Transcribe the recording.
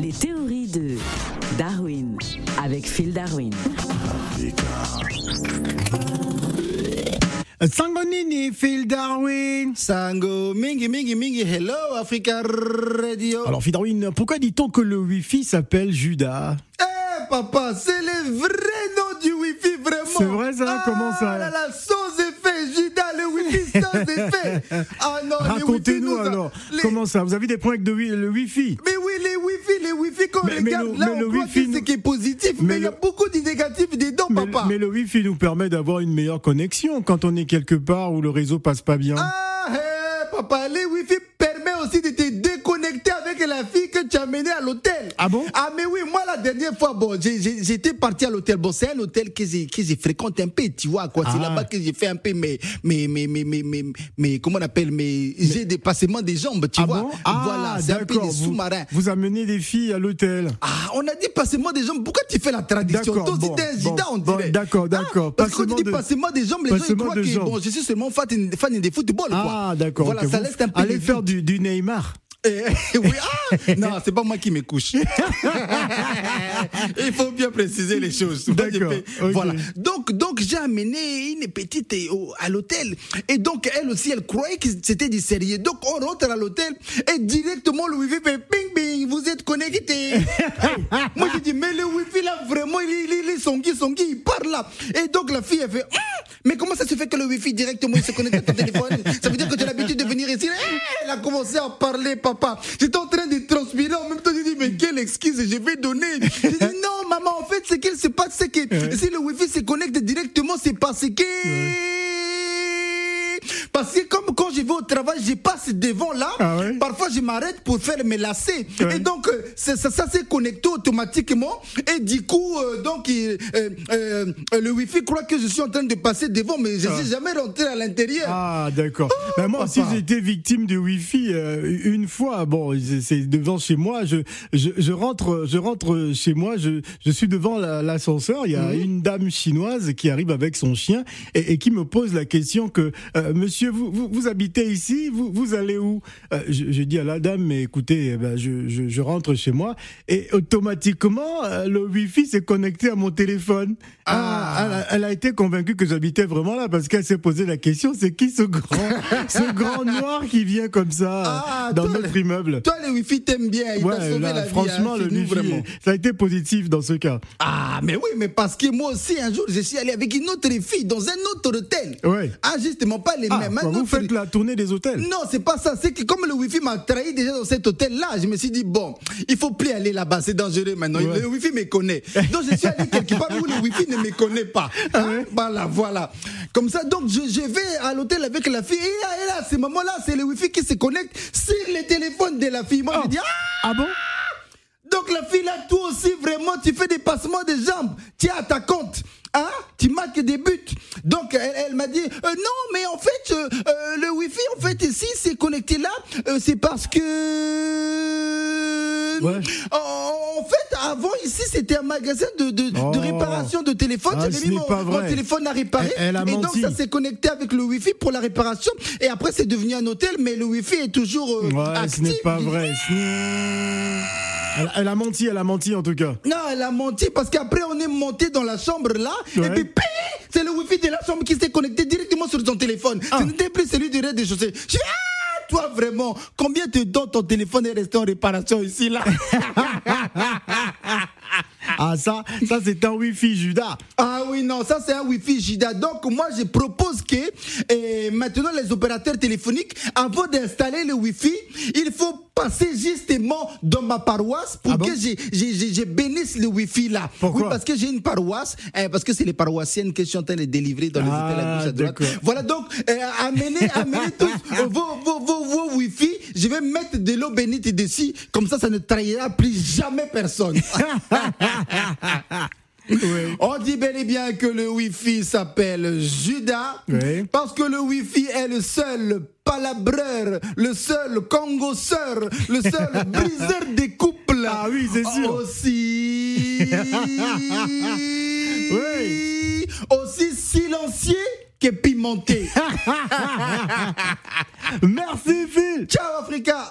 Les théories de Darwin avec Phil Darwin. Sango nini, Phil Darwin Sango, mingi, mingi, mingi, hello Africa Radio. Alors Phil Darwin, pourquoi dit-on que le Wi-Fi s'appelle Judas? Eh papa, c'est le vrai nom du Wi-Fi, vraiment. C'est vrai ça? Comment ça? Ah là là, sans effet, Judas, le Wi-Fi sans effet. Ah non, Racontez-nous alors, les- comment ça? Vous avez des problèmes avec de wi- le Wi-Fi? Mais oui, quand Mais- on mais regarde le- là, mais on le croit Wi-Fi que c'est qui est positif, Mais il y a beaucoup de négatifs dedans, mais, papa. mais le Wi-Fi nous permet d'avoir une meilleure connexion quand on est quelque part où le réseau passe pas bien. Ah, hé, papa, les Wi-Fi permet aussi de te déconnecter avec la fille que tu as menée à l'hôtel. Ah bon? Ah, mais oui, moi, la dernière fois, bon, j'ai- j'ai- j'étais parti à l'hôtel. Bon, c'est un hôtel que j'ai, que j'ai fréquenté un peu, tu vois, quoi. C'est Ah. là-bas que j'ai fait un peu mes, mes, mes, mes, mes, mes, mes- comment on appelle, mes, j'ai des passements des jambes, tu ah vois. bon? Ah, voilà, c'est un peu d'accord. des Vous- sous-marins. Vous, amenez des filles à l'hôtel. Ah, on a dit passement des jambes. Pourquoi tu fais la traduction D'accord, Toi bon, on dirait. d'accord, d'accord. Ah, parce que quand Passement des jambes, les gens ils croient que bon, je suis seulement fan, fan de football, quoi. Ah d'accord. Voilà, ça Vous laisse un peu Allez faire du Neymar. Eh, oui, ah, non, c'est pas moi qui me couche. Il faut bien préciser les choses. D'accord. Voilà. Donc, donc j'ai amené une petite euh, à l'hôtel. Et donc, elle aussi, elle croyait que c'était du sérieux. Donc, on rentre à l'hôtel et directement le wifi fait ping ping, vous êtes connecté. Moi, j'ai dit, mais le wifi là, vraiment, il, il, il est songi, il parle là. Et donc, la fille, elle fait, Hum, mais comment ça se fait que le wifi directement, il se connecte à ton téléphone? Ça veut dire que tu as l'habitude Eh, Elle a commencé à parler, papa. J'étais en train de transpirer en même temps. J'ai dit, mais quelle excuse je vais donner J'ai dit, non, maman, en fait, ce qu'il se passe, c'est que si le wifi se connecte directement, c'est parce que. Parce que comme vais au travail, je passe devant là. Ah ouais Parfois, je m'arrête pour faire mes lacets. Ouais. Et donc, euh, c'est- ça, ça s'est connecté automatiquement. Et du coup, euh, donc, il- euh, euh, le Wi-Fi croit que je suis en train de passer devant, mais je ne suis jamais rentré à l'intérieur. Ah d'accord. Ben, moi aussi Oh, j'ai été victime du Wi-Fi une fois. Bon, c'est- devant chez moi. Je, je je rentre je rentre chez moi. Je je suis devant la- l'ascenseur. Il y a Mhm. une dame chinoise qui arrive avec son chien et, et qui me pose la question que Monsieur vous, vous vous habitez ici vous vous allez où? Euh, je, je dis à la dame mais écoutez eh ben, je, je je rentre chez moi et automatiquement euh, le Wi-Fi s'est connecté à mon téléphone. Ah. elle, a, elle a été convaincue que j'habitais vraiment là parce qu'elle s'est posé la question c'est qui ce grand ce grand noir qui vient comme ça Ah, dans toi, notre le- immeuble? Toi, le Wi-Fi t'aime bien. Il t'a Ouais, sauvé là, la vie. franchement, hein, le Wi-Fi, vraiment. ça a été positif dans ce cas. Ah, mais oui, mais parce que moi aussi, un jour, je suis allé avec une autre fille dans un autre hôtel. Ouais. Ah, justement, pas les Ah, mêmes. un vous faites la tournée des hôtels. Non, c'est pas ça. C'est que comme le Wi-Fi m'a trahi déjà dans cet hôtel-là, je me suis dit, bon, il faut plus aller là-bas, c'est dangereux maintenant. Ouais. Le Wi-Fi me connaît. Donc je suis allé quelque part où le Wi-Fi ne me connaît pas. Ah Hein? Voilà, voilà. Comme ça, donc je, je vais à l'hôtel avec la fille. Et là, et là, à ce moment-là, c'est le Wi-Fi qui se connecte sur le téléphone de la fille. Moi, Oh. je dis, ah Ah bon? Donc la fille là, toi aussi vraiment, tu fais des passements de jambes. Tu es à ta compte. Hein? Tu marques des buts. Donc elle, elle m'a dit euh, non mais en fait euh, euh, le wifi ici c'est connecté là euh, c'est parce que Ouais. en, en fait avant ici c'était un magasin de, de, de Oh. réparation de téléphone Ah, j'avais mis mon, mon téléphone à réparer Elle- elle a et donc menti. ça s'est connecté avec le wifi pour la réparation et après c'est devenu un hôtel mais le wifi est toujours euh, Ouais, ce actif n'est pas vrai. Elle, elle a menti, elle a menti en tout cas. Non, elle a menti parce qu'après on est monté dans la chambre là Ouais. et puis c'est le wifi de la chambre qui s'est connecté directement sur son téléphone. Ah. Ce n'était plus Je dis, ah, toi vraiment, combien de temps ton téléphone est resté en réparation ici là? Ah ça, ça c'est un Wi-Fi Judas. Ah oui, non, ça c'est un Wi-Fi JIDA. Donc moi je propose que eh, maintenant les opérateurs téléphoniques, avant d'installer le Wi-Fi, il faut passer justement dans ma paroisse pour Ah bon? que j'ai- je bénisse le Wi-Fi là. Pourquoi? Oui, parce que j'ai une paroisse, eh, parce que c'est les paroissiennes que je suis en train de délivrer dans les Ah, hôtels à gauche à droite. Voilà donc, eh, amenez, amenez tous vos, vos, vos, vos Wi-Fi. Je vais mettre de l'eau bénite dessus, comme ça, ça ne trahira plus jamais personne. On dit bel et bien que le Wi-Fi s'appelle Judas Oui. parce que le Wi-Fi est le seul palabreur, le seul congosseur, le seul briseur des couples. Ah oui, c'est sûr. Aussi. Oui. Aussi silencieux que pimenté. Merci Phil. Ciao Africa.